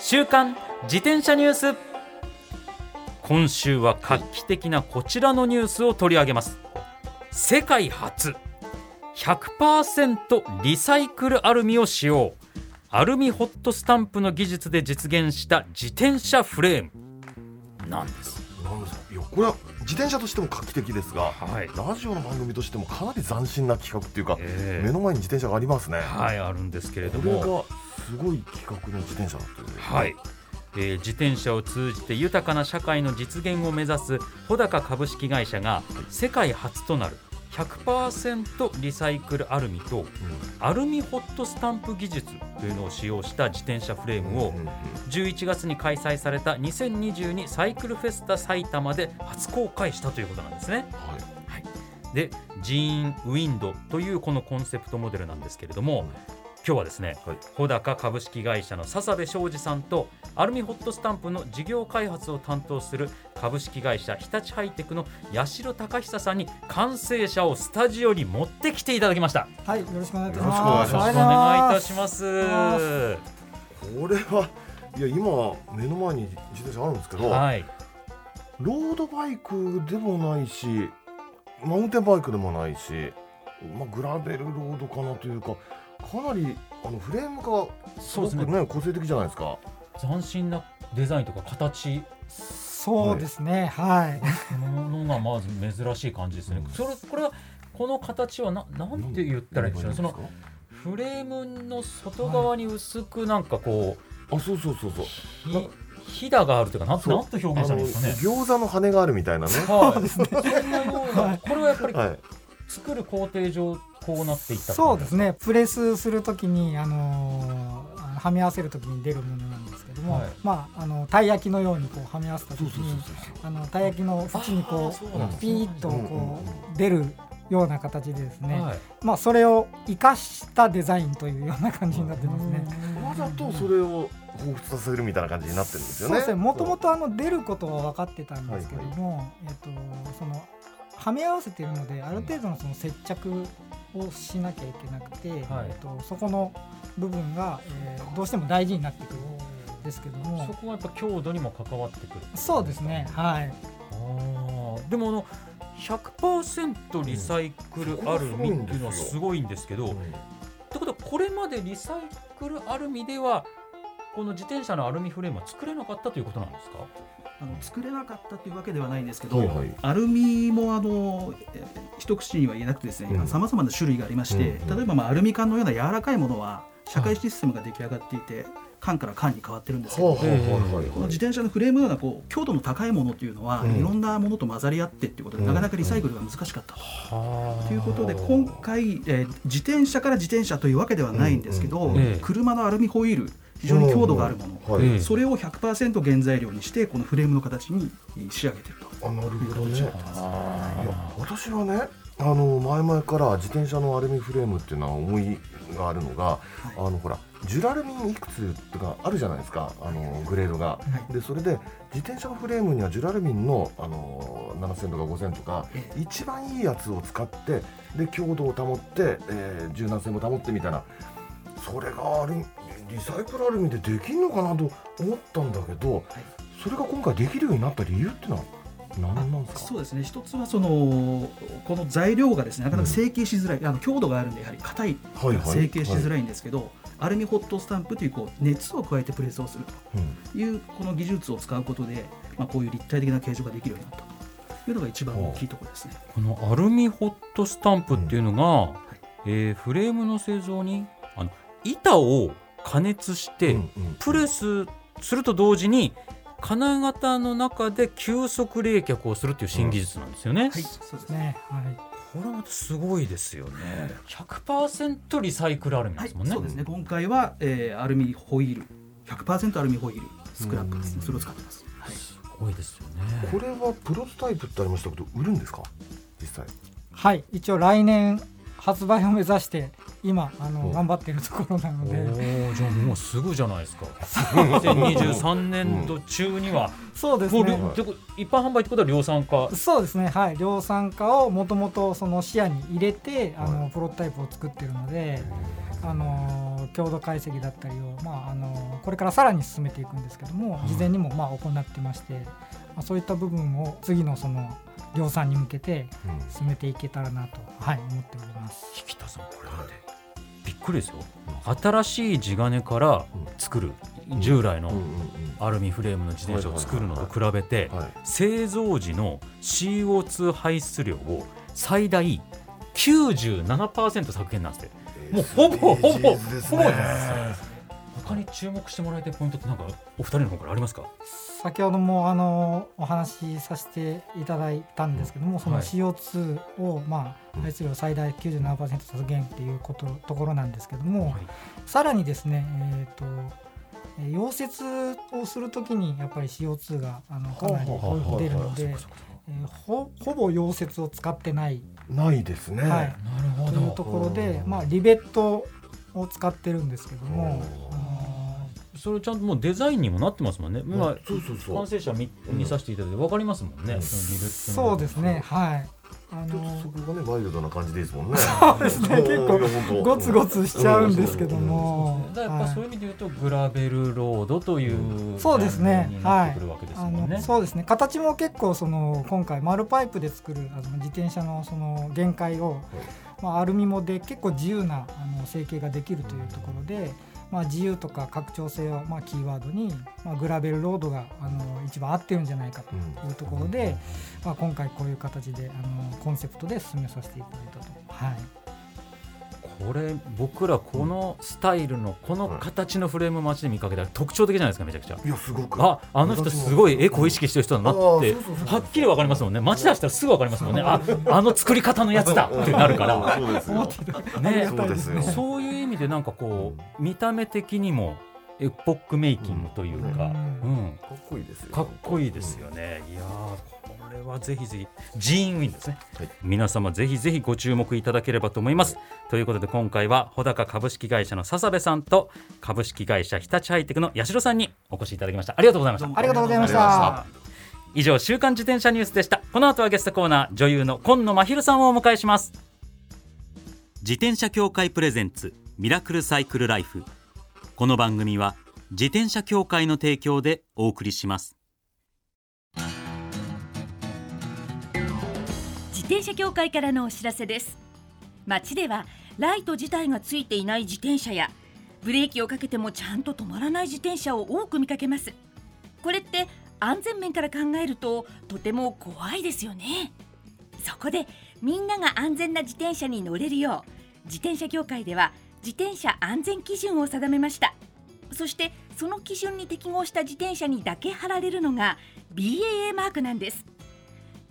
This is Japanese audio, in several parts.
週刊自転車ニュース。今週は画期的なこちらのニュースを取り上げます。世界初。100%リサイクルアルミを使用。アルミホットスタンプの技術で実現した自転車フレーム。なんです。いやこれは自転車としても画期的ですがはい、ラジオの番組としてもかなり斬新な企画っていうか、ええ。目の前に自転車がありますね、はいあるんですけれどもすごい企画の自転車だったよね。はい、えー自転車を通じて豊かな社会の実現を目指す穂高株式会社が世界初となる100%リサイクルアルミとアルミホットスタンプ技術というのを使用した自転車フレームをうんうんうん11月に開催された2022サイクルフェスタ埼玉で初公開したということなんですね。はい。でジーンウィンドというこのコンセプトモデルなんですけれども、今日はですね、はい穂高株式会社の笹部昌司さんとアルミホットスタンプの事業開発を担当する株式会社日立ハイテクの八代隆久さんに完成車をスタジオに持ってきていただきました。はい、よろしくお願いいたしよろしくお願いしますます。よろしくお願いいたします。これはいや今目の前に自転車あるんですけど、はい、ロードバイクでもないしマウンテンバイクでもないし、まあ、グラベルロードかなというかかなりあのフレームがすごくそうね個性的じゃないですか。斬新なデザインとか形そうですね、はい。ものがまず珍しい感じですね。うんそれこれはこの形はななんて言ったらいいんでしょうね。そのフレームの外側に薄くなんかこう、あそうそうそうそうひひだがあるというかなんと表現したらいいですかね。餃子の羽があるみたいなね。はい、そんなようこれはやっぱりはい。作る工程上こうなっていったそうですね、プレスするときに、あのーはめ合わせるときに出るものなんですけども、はい。まあ、あのたい焼きのようにこうはめ合わせたときにたい焼きの縁にあこうピーッとこう出るような形でですね、はい。まあ、それを生かしたデザインというような感じになってますね。わざとそれを彷彿させるみたいな感じになってるんですよね。そうですね。もともとあの出ることは分かってたんですけども、えっとそのはめ合わせているのである程度のその接着をしなきゃいけなくて、はい。えっとそこの部分が、えーどうしても大事になってくるん。ですけどそも、こはやっぱ強度にも関わってくる。そうですね。はい。あー。でもあの100%リサイクルアルミっていうのはすごいんですけど、うん。ってことはこれまでリサイクルアルミではこの自転車のアルミフレームは作れなかったということなんですか？あの作れなかったというわけではないんですけど、はいはい。アルミもあのえ一口には言えなくてですうん。ねさまざまな種類がありまして、うんうん。例えば、まあ、アルミ缶のような柔らかいものは社会システムが出来上がっていて、缶から缶に変わってるんですけど、はいはいこの自転車のフレームのようなこう強度の高いものというのは、うん。いろんなものと混ざり合ってっていうことで、うん。なかなかリサイクルが難しかったと。はということで今回、えー自転車から自転車というわけではないんですけど、うんうん。ええ。車のアルミホイール非常に強度があるもの、はい。ええそれを100%原材料にしてこのフレームの形に仕上げていると。あなるほどね。いやあ私はねあの前々から自転車のアルミフレームっていうのは思いがあるのが、あのほらジュラルミンいくつとかあるじゃないですか。あのグレードが。はい。でそれで自転車のフレームにはジュラルミンのあの7000とか5000とかえ一番いいやつを使ってで強度を保って、えー柔軟性も保ってみたいな。それがアルミリサイクルアルミでできるのかなと思ったんだけど、それが今回できるようになった理由ってのは何なんですか？そうですね。一つはそのこの材料がですねなかなか成形しづらい、あの強度があるんでやはり硬いはいはい。成形しづらいんですけど、アルミホットスタンプというこう熱を加えてプレスをするうん。というこの技術を使うことで、まあ、こういう立体的な形状ができるようになった。というのが一番大きいところですね。このアルミホットスタンプっていうのが、えーフレームの製造にあの板を加熱して、うんうんプレスすると同時に金型の中で急速冷却をするっていう新技術なんですよね。はい、そうですね。ね。はい。これまたすごいですよね。100%リサイクルアルミではいすもんね。そうですね。今回は、えーアルミホイール、100%アルミホイール、スクラップですねそれを使ってます、はい、すごいですよねこれはプロトタイプってありましたけど売るんですか？実際はい一応来年発売を目指して今あのお頑張っているところなのおでーじゃあもうすぐじゃないですか。2023年度中には、そうですね。一般販売ってことは量産化。そうですね。はい。量産化をもともとその視野に入れてあのプロトタイプを作ってるのであの強度解析だったりを、まあ、あのこれからさらに進めていくんですけども事前にもまあ行ってまして、まあ、そういった部分を次のその量産に向けてうん。進めていけたらなと、はい、思っております。引田さんこれだってびっくりですよ。新しい地金から作る従来のうんうんアルミフレームの自転車を作るのと比べて製造時の CO2 排出量を最大97%削減なんですって。もうほぼほぼ SDGs ですね。ほぼ他に注目してもらいたいポイントってなんかお二人の方からありますか？先ほどもあのお話しさせていただいたんですけども、そのはい。CO2 を、まあ、排出量最大97%削減っていうことところなんですけども、さらにですね、えーとえー溶接をするときにやっぱり CO2 があのかなり出るので、えーほほぼ溶接を使ってない、ないですね。はい、なるほというところで、まあ、リベットを使ってるんですけども、それちゃんともうデザインにもなってますもんね。今そうそうそう。完成者見見させていただいて分かりますもんね、うん。そのそうですね。はい。あちょっのとそこがねワイルドな感じですもんね。そうですね。結構ゴツゴツしちゃうんですけども、だからやっぱそういう意味で言うと、グラベルロードというそうですね。ジャンルになってくるわけですあ。のそうですね。形も結構その今回丸パイプで作るあの自転車のその限界を、まあ、アルミもで結構自由なあの成形ができるというところで、まあ、自由とか拡張性をまあキーワードに、まあ、グラベルロードがあの一番合ってるんじゃないかというところで、まあ、今回こういう形であのコンセプトで進めさせていただいたと。はい。これ僕らこのスタイルのこの形のフレーム街で見かけたら特徴的じゃないですかめちゃくちゃ。いやすごく。ああの人すごいエコ意識してる人だなってはっきり分かりますもんね。街出したらすぐ分かりますもんね。ああの作り方のやつだってなるから。そうですよ。ね。そうですよ。そういう意味でなんかこう見た目的にもエポックメイキングというか、うんうん、かっこいいですよ。かっこいいですよね。いやーこれはぜひぜひジーンウィンですね、はい皆様ぜひぜひご注目いただければと思います。ということで今回は穂高株式会社の笹部さんと株式会社日立ハイテクの八代さんにお越しいただきました。ありがとうございました。ありがとうございました。以上週刊自転車ニュースでした。この後はゲストコーナー女優の今野真昼さんをお迎えします。自転車協会プレゼンツミラクルサイクルライフ。この番組は自転車協会の提供でお送りします。自転車協会からのお知らせです街ではライト自体がついていない自転車やブレーキをかけてもちゃんと止まらない自転車を多く見かけますこれって安全面から考えるととても怖いですよねそこでみんなが安全な自転車に乗れるよう自転車協会では自転車安全基準を定めました。そしてその基準に適合した自転車にだけ貼られるのが BAA マークなんです。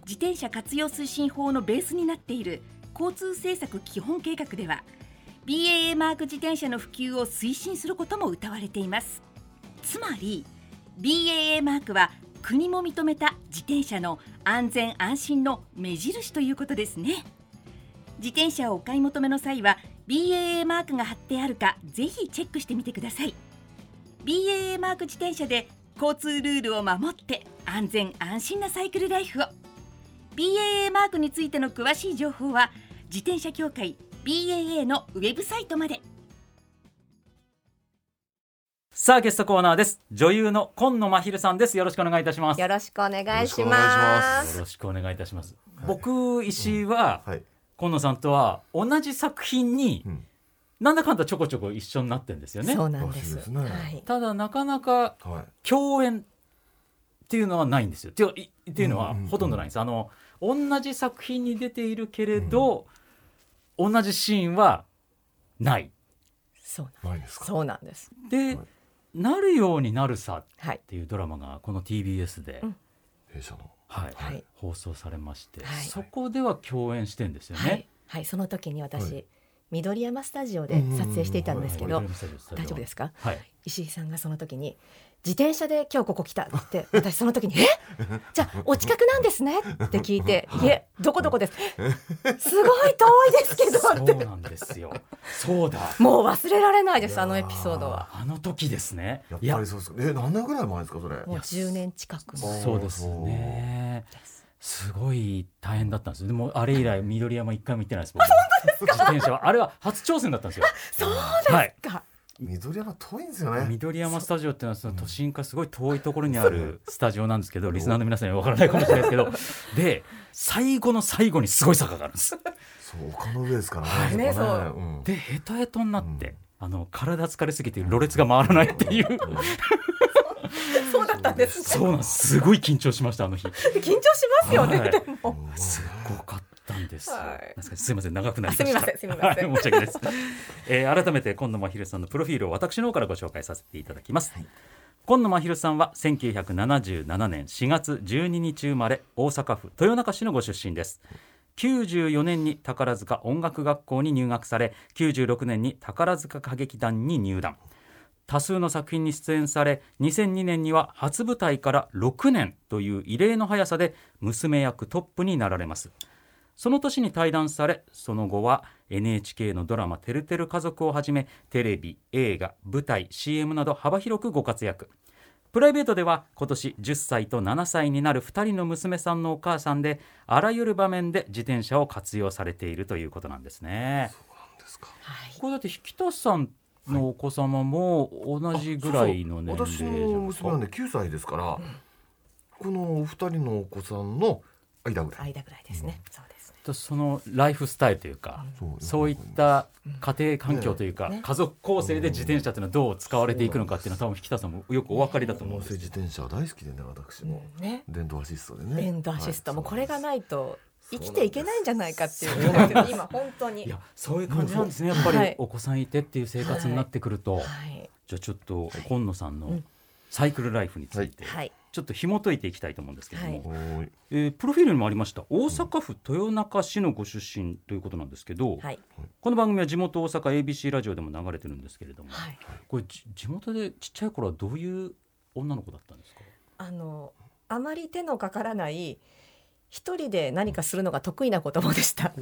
自転車活用推進法のベースになっている交通政策基本計画では BAA マーク自転車の普及を推進することも謳われています。つまり BAA マークは国も認めた自転車の安全安心の目印ということですね。自転車をお買い求めの際は BAA マークが貼ってあるかぜひチェックしてみてください。BAA マーク自転車で交通ルールを守って安全安心なサイクルライフを。BAA マークについての詳しい情報は自転車協会 BAA のウェブサイトまで。さあゲストコーナーです。女優の今野真昼さんです。よろしくお願いいたします。よろしくお願いし。ます。よろしくお願いいたします、僕石井は、はい。今野さんとは同じ作品に、うんなんだかんだちょこちょこ一緒になってんですよねそうなんです。ですねはい。ただなかなかはい。共演っていうのはないんですよっていういっていうのはうんうんうんほとんどないんです、あの同じ作品に出ているけれど、同じシーンはないそうないですか？そうなんです。で、はいなるようになるさっはい。ていうドラマがこの TBS で、うん弊社の。はいはい放送されまして、はいそこでは共演してんですよね。はい。はい。その時に私、はい緑山スタジオで撮影していたんですけど、大丈夫ですか？はい。石井さんがその時に自転車で今日ここ来たって私その時に「え？じゃあお近くなんですね」って聞いて「い。えどこどこです」すごい遠いですけどそうってなんですよ。そうだ。もう忘れられないですあのエピソードは。あの時ですね。やっいやぱりそうですか。え何年ぐらい前ですかそれ？もう10年近く前。そうですね。すごい大変だったんですよ。でもあれ以来 緑山一回も行ってないです僕。自転車は。あれは初挑戦だったんですよ。そうはい。か緑山遠いんですよね。緑山スタジオっていうのはその都心からすごい遠いところにあるスタジオなんですけどリスナーの皆さんには分からないかもしれないですけど で最後の最後にすごい坂があるんです。そう丘の上ですからはい。ねそこね。そう。うん。でヘトヘトになって、うん。あの体疲れすぎてろれつが回らないっていう そうだったんですねそうなんですすごい緊張しましたあの日 緊張しますよね、はいでもすごかったんです。はいすみません長くなりました。あすみませんすみませんはい、申し訳ないです。えー改めて今野真昼さんのプロフィールを私の方からご紹介させていただきます。今野真昼さんは1977年4月12日生まれ大阪府豊中市のご出身です。94年に宝塚音楽学校に入学され96年に宝塚歌劇団に入団多数の作品に出演され2002年には初舞台から6年という異例の速さで娘役トップになられます。その年に退団されその後は NHK のドラマ「てるてる家族」をはじめテレビ映画舞台 CM など幅広くご活躍。プライベートでは今年10歳と7歳になる2人の娘さんのお母さんであらゆる場面で自転車を活用されているということなんですね。はい。これだって引田さんのお子様も同じぐらいの年齢私じゃないのですか。娘はね9歳ですから、このお二人のお子さんの間ぐらい、間ぐらいですね、そうですね。とそのライフスタイルというか、そうそういった家庭環境というか、ね。家族構成で自転車っていうのはどう使われていくのかっていうのは多分引田さんもよくお分かりだと思うん音です声自転車大好きでね私も、ね電動アシストでね電動アシストもはいこれがないと生きていけないんじゃないかっていう今本当に。いやそういう感じなんですね。やっぱはいりお子さんいてっていう生活になってくると、はい。じゃあちょっと今野さんのうん。サイクルライフについてはい。ちょっと紐解いていきたいと思うんですけれども、はい。えープロフィールにもありました。大阪府豊中市のご出身ということなんですけど、はい。この番組は地元大阪 ABC ラジオでも流れてるんですけれども、はい。これじ地元でちっちゃい頃はどういう女の子だったんですか？あのあまり手のかからない一人で何かするのが得意な子供でした。あ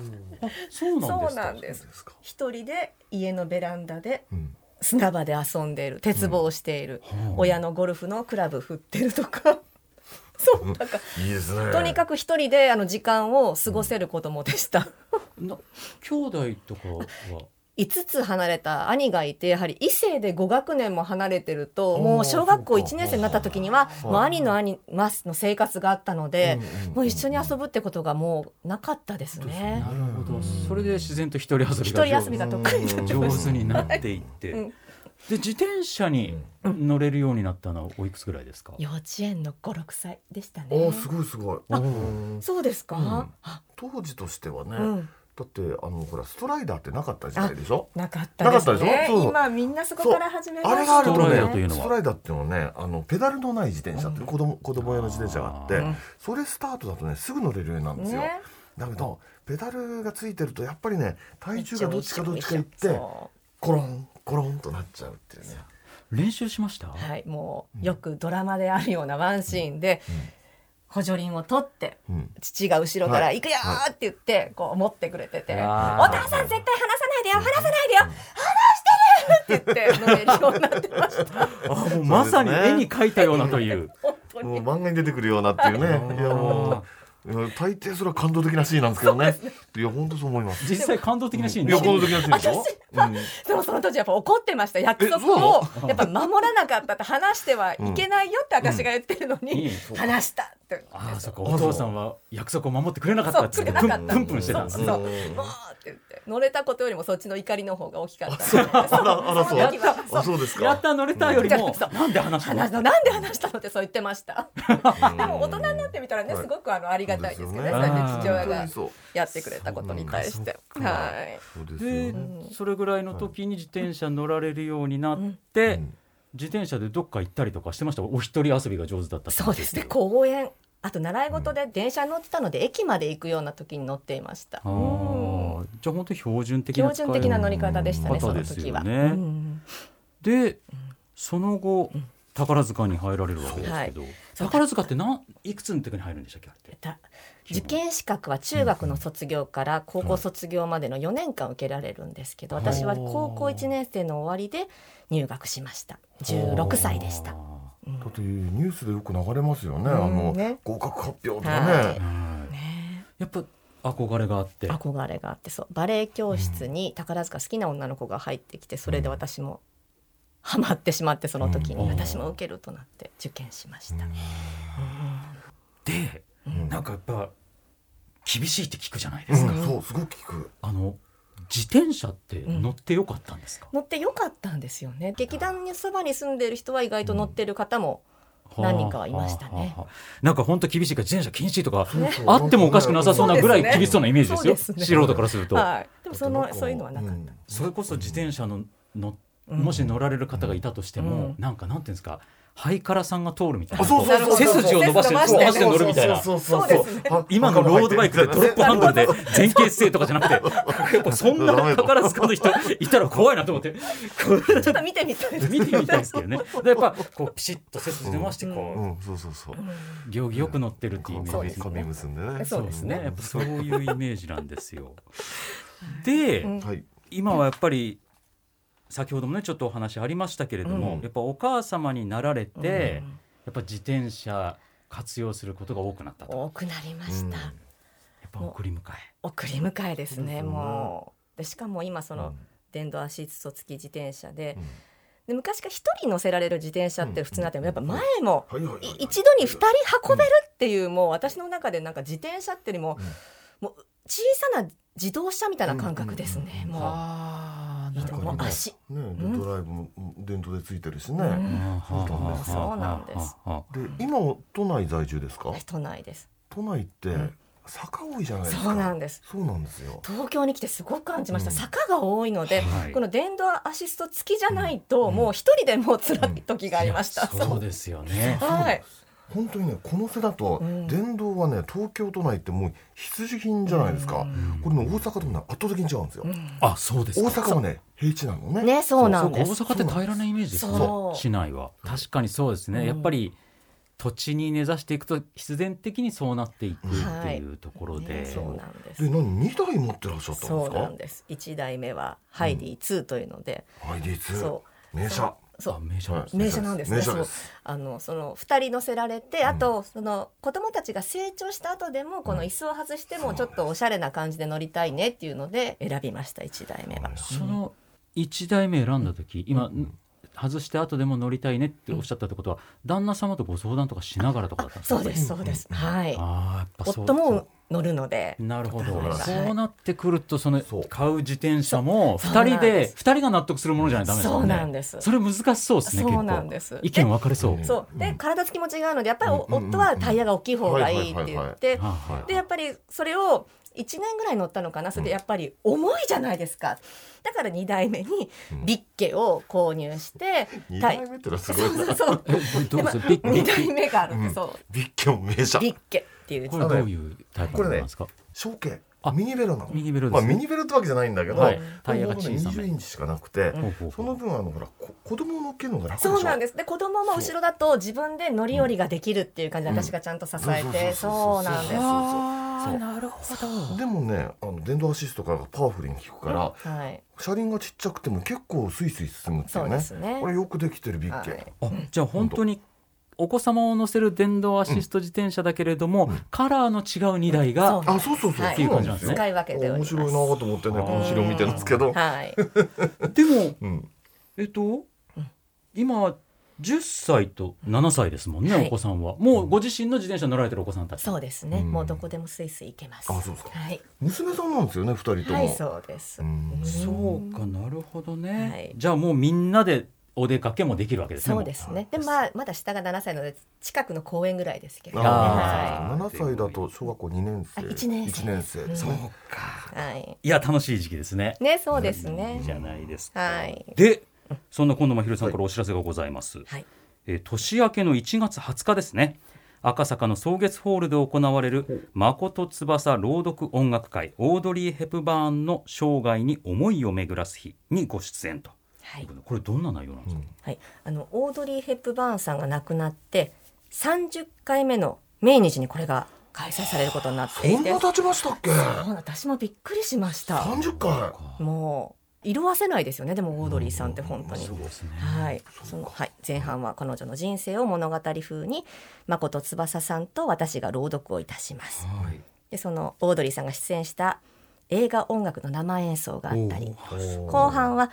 そうなんです一人で家のベランダでうん。砂場で遊んでいる鉄棒をしている、はあ。親のゴルフのクラブ振ってるとか。そうなんかいいですね。とにかく一人であの時間を過ごせる子供でした。な兄弟とかは？5つ離れた兄がいてやはり異性で5学年も離れてるともう小学校そうか。1年生になった時にははい。もう兄の兄の生活があったのでもう一緒に遊ぶってことがもうなかったですね。な。るほど。それで自然と一人遊び一が人遊びが得意上手になって。いって、うん。で自転車に乗れるようになったのはおいくつぐらいですか、幼稚園の5、6歳でしたおねー。すごいすごい。あうんそうですか、うん。あ。当時としてはね、うんだってあのほらストライダーってなかった時代でしょ？なかったですなかったでねしょ？そう。今みんなそこから始めましたあれがあるとストライねダーというのは。ストライダーっていうのはねあのペダルのない自転車っていう子供子供用の自転車があってそれスタートだとねすぐ乗れるようになるんですよ、ね。だけどペダルがついてるとやっぱりね体重がどっちかどっちかいってそコロンコロンとなっちゃうっていうね。練習しました、うはいもうよくドラマであるようなワンシーンで補助輪を取ってうん。父が後ろから「はい。行くよ!」って言ってこう持ってくれてて「お父さん絶対離さないでよ離さないでよ離してる!」って言って乗れるようになってましたあもうまさに絵に描いたようなという。もう漫画に出てくるようなっていうね。いやもう大抵それは感動的なシーンなんですけどね。いや本当そう思います。実際感動的なシーンいや感動的なシーンでしょ？うん。でもその当時やっぱ怒ってました約束を。やっぱ守らなかったって話してはいけないよって私が言ってるのにうん。話したって。ああそっか。お父さんは約束を守ってくれなかったってそうプくれなかった。ンプンしてたんですね。そうそう。うん。もうって言って乗れたことよりもそっちの怒りの方が大きかった。そあそうですか。やった乗れたよりも。なんで話したの？なんで話したの？ってそう言ってました。うん。でも大人になってみたらねはい。すごくあのありがたいですけどね。そそうやって父親がやってくれたことに対して。はい。そうでそれぐらいの時に自転車乗られるようになって、うん。自転車でどっか行ったりとかしてました？お一人遊びが上手だったそうですね。公園あと習い事で電車に乗ってたので駅まで行くような時に乗っていました。あー。じゃあ本当に標準的な標準的な乗り方でしたねその時は。うん。でその後宝塚に入られるわけですけど、宝塚って何いくつの時に入るんでしたっけ？あれっ受験資格は中学の卒業から高校卒業までの4年間受けられるんですけど、私は高校1年生の終わりで入学しました。16歳でした。だってニュースでよく流れますよね、あうんのね。合格発表とかね、はい。はいやっぱ憧れがあって。憧れがあってそう。バレエ教室に宝塚好きな女の子が入ってきてそれで私もハマってしまってその時うん。に私も受けるとなって受験しました。で、ん。なんかやっぱ厳しいって聞くじゃないですか、うん。そうすごく聞く。あの自転車って乗ってよかったんですか、乗ってよかったんですよね。劇団にそばに住んでる人は意外と乗ってる方も何人かはいましたね。はあはあはあ。なんか本当厳しいから自転車禁止とかそうそうあってもおかしくなさそうなぐらい厳しそうなイメージですよ。すね。素人からすると、はい、でもそのそういうのはなかった、うん。それこそ自転車ののもし乗られる方がいたとしても、うん。なんかなんていうんですかハイカラさんが通るみたいな。あそうそうそう背筋を伸ばして伸ばして乗るみたいな。そうそうそう。ですねあ今のロードバイクでドロップハンドルで前傾姿勢とかじゃなくてやっぱそんな宝塚の人いたら怖いなと思って。ちょっと見てみたい。です見てみたいですけどね。でやっぱこうピシッと背筋伸ばしてこう、うんそうそうそう。行儀よく乗ってるっていうイメージです髪ね結んでね。そうですね。やっぱそういうイメージなんですよ。で、今はやっぱり先ほどもねちょっとお話ありましたけれども、うん。やっぱお母様になられて、うん。やっぱ自転車活用することが多くなったと。や多くなりました、うん。っぱ送り迎え。送り迎えですねうん。もう。でしかも今その、うん。電動アシスト付き自転車で,、うん。で昔から一人乗せられる自転車って普通になってもやっぱ前も一度に二人運べるっていうもう私の中でなんか自転車っていうよりも,、もう小さな自動車みたいな感覚ですね、うん。もうああいいともう足。ねでドライブも電動でついてるしね、うん。そうなんですはで今は都内在住ですか？都内です。都内ってん。坂多いじゃないですか。そうなんです。そうなんですよ。東京に来てすごく感じました、うん。坂が多いので、はい。この電動アシスト付きじゃないと、もう一人でもう辛い時がありました、そうですよね。はい本当にねこの世だとうん。電動はね東京都内ってもう必需品じゃないですか、これね大阪ともね圧倒的に違うんですよ、あそうですか。大阪はね平地なのね。ねそうなん大阪って平らなイメージですね。市内は。確かにそうですね、うん。やっぱり土地に根ざしていくと必然的にそうなっていくっていうところで、ねそうなんです。で何二台持ってらっしゃったんですか？そうなんです。一台目はハイディ2というので、ID2 そ名車そう。あ名車なんですね。名車なんですね。そすあのその2人乗せられて、あとその子供たちが成長した後でもこの椅子を外してもちょっとおしゃれな感じで乗りたいねっていうので選びました1台目は。その1台目選んだ時、今、外して後でも乗りたいねっておっしゃったってことは、旦那様とご相談とかしながらとかだったんですか？そうですそうです、はい。ああやっぱそう夫も乗るので。なるほど、はい。そうなってくるとそのそう。買う自転車もそう。2人で二人が納得するものじゃないとダメですそうなんです。それ難しそうですねそうなんです。意見分かれそう、でそう。で体つきも違うのでやっぱり夫はタイヤが大きい方がいいって言ってでやっぱりそれを1年ぐらい乗ったのかなそれでやっぱり重いじゃないですか。だから2台目にビッケを購入して、二タイ台目ってのはすごいな。そうそうえどうですビッビ2ッ台目があるんで、うん。そう。ビッケも名車。ビッケっていう。これどういうタイプなんですか、小径あミニベロなの。ミニベロですね。まあミニベロってわけじゃないんだけど、はい。タイヤが小さめ。20インチしかなくて、ほうほうほう。その分あのほらこ子供を乗っけるのが楽でしょ？そうなんです。で子供も後ろだと自分で乗り降りができるっていう感じでうん。私がちゃんと支えて。そうそうなんです。なるほどでもねあの電動アシストからがパワフルに効くから、はい車輪がちっちゃくても結構スイスイ進むっていそううねですねこれよくできてるビッケ、はいあじゃあ本当にお子様を乗せる電動アシスト自転車だけれども、カラーの違う2台が、そうあそうそうそう、はいっていう感じなんですね。使い分けております。面白いなと思ってねこの資料見てるんですけど、はい。でもうん、えっと、今は10歳と7歳ですもんね、はい。お子さんは。もうご自身の自転車乗られてるお子さんたち。そうですね。うん。もうどこでもスイスイ行けます。あそうですか。はい。娘さんなんですよね二人とも、はいそうです。うん。そうかなるほどね、はい。じゃあもうみんなでお出かけもできるわけですねそうですね。でまあまだ下が7歳なので近くの公園ぐらいですけど。ねあはあ、7歳だと小学校2年生。あ一年生一年生。うん。そうか。いはい。いや楽しい時期ですね。ねそうですいいねじゃないですか、はい。でそんな今度まひるさんからお知らせがございます、はい。えー年明けの1月20日ですね。赤坂の草月ホールで行われる誠翼朗読音楽会オードリー・ヘプバーンの生涯に思いを巡らす日にご出演と、はい。これどんな内容なんですか、はい、あのオードリー・ヘップバーンさんが亡くなって30回目の命日にこれが開催されることになっていて。そんな経ちましたっけ？私もびっくりしました。30回もう色褪せないですよねでもオードリーさんって本当に。そうですね。はい、そのはい。前半は彼女の人生を物語風に誠翼さんと私が朗読をいたします。はい。でそのオードリーさんが出演した映画音楽の生演奏があったり後半は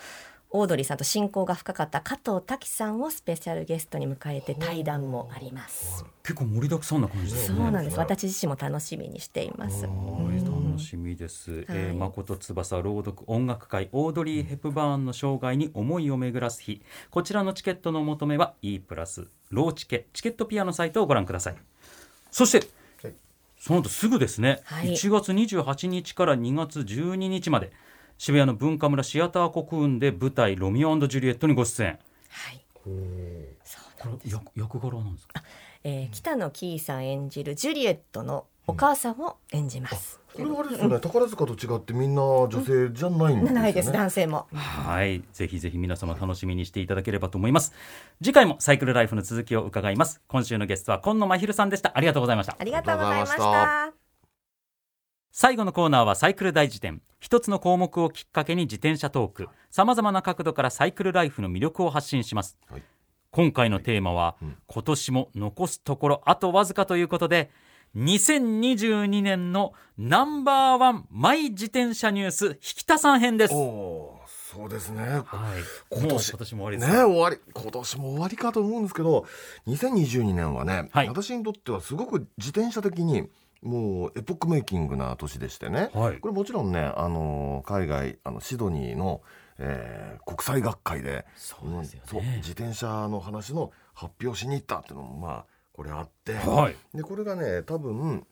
オードリーさんと親交が深かった加藤滝さんをスペシャルゲストに迎えて対談もあります。結構盛りだくさんな感じですねそうなんです。私自身も楽しみにしています。はい楽しみです、えー、誠翼朗読音楽会オードリー・ヘプバーンの生涯に思いを巡らす日。こちらのチケットのお求めは E プラスローチケチケットピアのサイトをご覧ください。そして、はい。その後すぐですね、はい。1月28日から2月12日まで渋谷の文化村シアターコクーンで舞台「ロミオジュリエット」にご出演はい。これ役役柄なんですか？えー北野キーさん演じるジュリエットのお母さんを演じます。これはあれですよね宝塚と違ってみんな女性じゃないんですよねないです男性も。はい、ぜひぜひ皆様楽しみにしていただければと思います。次回もサイクルライフの続きを伺います。今週のゲストは今野真昼さんでした。ありがとうございましたあ。りがとうございました。最後のコーナーはサイクル大辞典。一つの項目をきっかけに自転車トーク。様々な角度からサイクルライフの魅力を発信します。はい今回のテーマは、うん今年も残すところあとわずかということで、2022年のナンバーワンマイ自転車ニュース引田さん編です。おそうですねはい、今年今年も終わりねです。終わり今年も終わりかと思うんですけど2022年はね、はい私にとってはすごく自転車的にもうエポックメイキングな年でしてね、はい。これもちろんねあの海外あのシドニーの、えー国際学会でそうですよね。自転車の話の発表しに行ったっていうのもまあこれあって、はい。でこれがね多分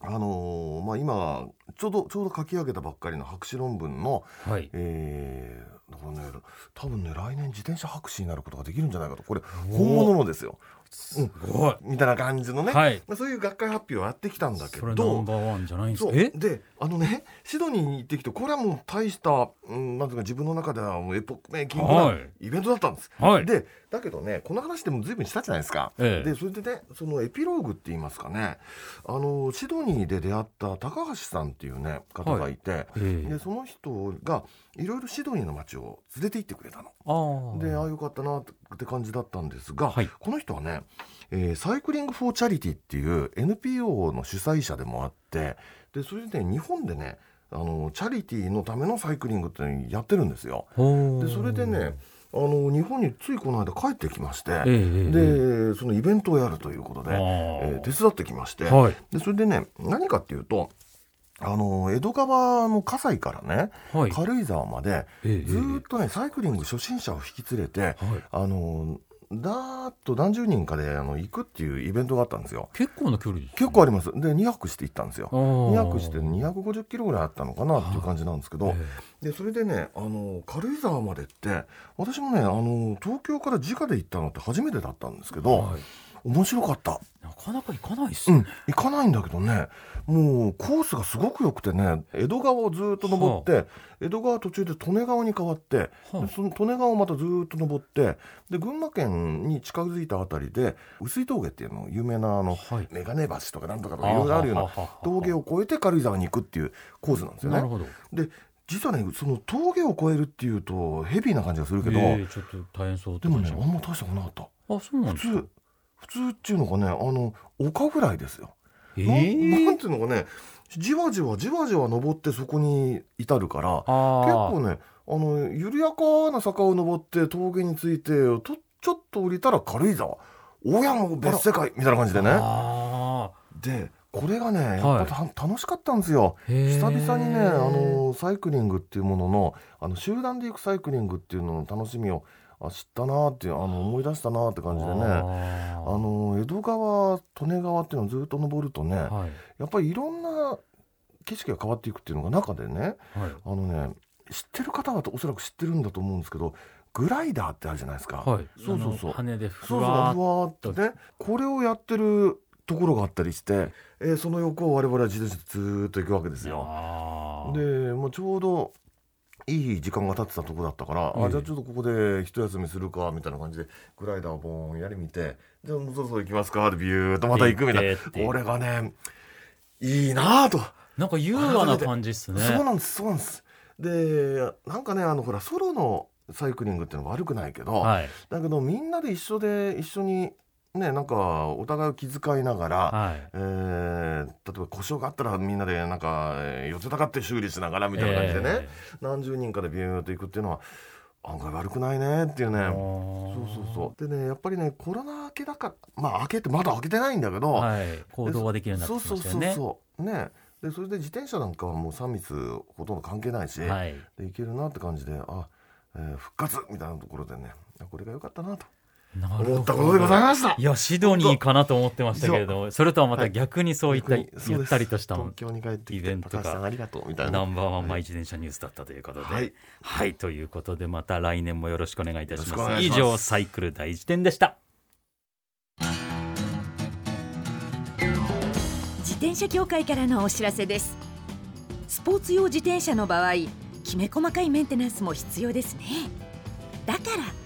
あのーまあ今ちょうどちょうど書き上げたばっかりの博士論文のはい。えー、だからね多分ね来年自転車博士になることができるんじゃないかと。これ本物のですよ、すごい。みたいな感じのね、はい。まあそういう学会発表をやってきたんだけそれナどンバーワンじゃないんであのねシドニーに行ってきてこれはもう大した、うん、なんていうか自分の中ではもうエポックメイキングはない。イベントだったんです、はい。でだけどねこの話でも随分したじゃないですか、ええ。でそれでねそのエピローグって言いますかね。あのシドニーで出会った高橋さんっていうね方がいて、ええ。でその人がいろいろシドニーの街を連れて行ってくれたの。ああ。でああよかったなって感じだったんですが、はいこの人はね、えーサイクリング・フォー・チャリティっていう NPO の主催者でもあってでそれでね日本でねあのチャリティーのためのサイクリングってやってるんですよ。でそれでねあの日本についこの間帰ってきまして、えええええでそのイベントをやるということで、えー手伝ってきまして、はいでそれでね何かっていうとあの江戸川の葛西からね、はい。軽井沢までええずーっとねサイクリング初心者を引き連れて、はい。あのだーっと何十人かであの行くっていうイベントがあったんですよ。結構な距離ですね。結構あります。で2泊して行ったんですよ。2 2泊して250キロぐらいあったのかなっていう感じなんですけど、でそれでねあの軽井沢までって私もねあの東京から直で行ったのって初めてだったんですけど、はい面白かった。なかなか行かないですうん行かないんだけどねもうコースがすごく良くてね江戸川をずーっと登って、江戸川途中で利根川に変わって、はあでその利根川をまたずーっと登ってで群馬県に近づいたあたりで碓氷峠っていうの有名なあの、はいメガネ橋とかなんとかとかいろいろあるような峠を越えて軽井沢に行くっていうコースなんですよね。なるほど。で実はねその峠を越えるっていうとヘビーな感じがするけど、ええちょっと大変そうでもねあんま大したことなかった。あ、そうなんですか。普通普通っていうのがねあの丘ぐらいですよ。えなえなんていうのかねじわじわじわじわ登ってそこに至るから結あ構ねあの緩やかな坂を登って峠に着いてとちょっと降りたら軽井沢大山も別世界みたいな感じであ。ね。あでこれがねやはい。っぱた、楽しかったんですよ。久々にねあのサイクリングっていうもののあの集団で行くサイクリングっていうのの楽しみをあ知ったなっていうあの思い出したなって感じでねああの江戸川利根川っていうのをずっと登るとね、ーはい。やっぱりいろんな景色が変わっていくっていうのが中でねはい。あのね知ってる方はおそらく知ってるんだと思うんですけどグライダーってあるじゃないですか、はい。そうそうそう羽でふわーっとねこれをやってるところがあったりして、えーその横を我々は自転車でずーっと行くわけですよ。でもうちょうどいい時間が経ってたとこだったから、ええ。あじゃあちょっとここで一休みするかみたいな感じでグライダーをボーンやり見てじゃあもうそろそろ行きますかでビューッとまた行くみたいな。俺がねいいなぁと、なんか優雅な感じっすね。そうなんですそうなんです。でなんかねあのほらソロのサイクリングっていうのは悪くないけど、はい。だけどみんなで一緒で一緒にねなんかお互いを気遣いながら、はい。えー例えば故障があったらみんなでなんか、えー寄せたがって修理しながらみたいな感じでね、え何十人かでビューンと行くっていうのは案外悪くないねっていうね。ー。そうそうそう。でねやっぱりねコロナ明けだからまあ明けってまだ明けてないんだけど、はい。行動はできるようになってきましたよね。そうそうそうね。でそれで自転車なんかはもう3密ほとんど関係ないし、はい。でいけるなって感じであ、えー復活みたいなところでねこれが良かったなと思ったことでございました。いやシドニーかなと思ってましたけれどもそれとはまた逆にそういったゆったりとした東京に帰ってきてイベントがありがとうみたいな。ナンバーワンマイ自転車ニュースだったということで、ははいい、ということでまた来年もよろしくお願いいたします。以上サイクル大辞典でした。自転車協会からのお知らせです。スポーツ用自転車の場合きめ細かいメンテナンスも必要ですね。だから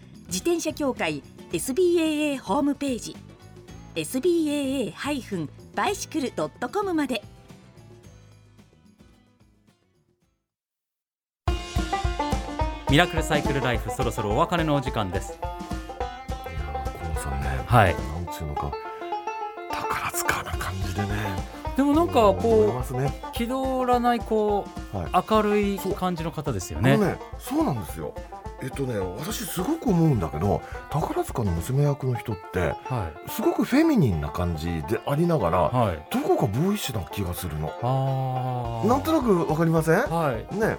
自転車協会 SBAA ホームページ SBAA-bicycle.com まで。ミラクルサイクルライフそろそろお別れのお時間です。いやーこのさんね、はい。なんちゅうのか宝塚な感じでね。でもなんかこますね。う気取らないこはう明るい感じの方ですよね。ねそうなんですよえっとね私すごく思うんだけど宝塚の娘役の人ってはいすごくフェミニンな感じでありながらはい。どこかボーイッシュな気がするの。なんとなくわかりませんはい。ね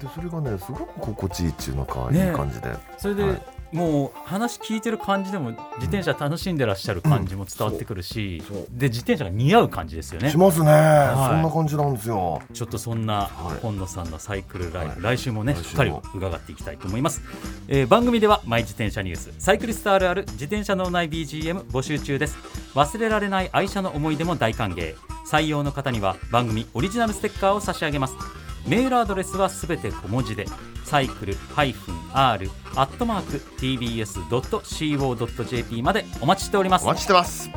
でそれがねすごく心地いいっていうのか、ねいい感じでそれで、はいもう話聞いてる感じでも自転車楽しんでらっしゃる感じも伝わってくるし、そうそう。で自転車が似合う感じですよね。しますね、い。そんな感じなんですよ。ちょっとそんなはい。本野さんのサイクルライフ、はい。来週もねしっかり伺っていきたいと思います、えー番組ではマイ自転車ニュースサイクリストあるある自転車脳内 BGM 募集中です。忘れられない愛車の思い出も大歓迎。採用の方には番組オリジナルステッカーを差し上げます。メールアドレスはすべて小文字でサイクル -r アットマーク tbs.co.jp までお待ちしております。お待ちしてます。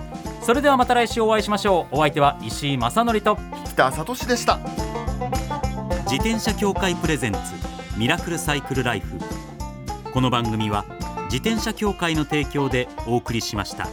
それではまた来週お会いしましょう。お相手は石井正則と北里志でした。自転車協会プレゼンツミラクルサイクルライフ。この番組は自転車協会の提供でお送りしました。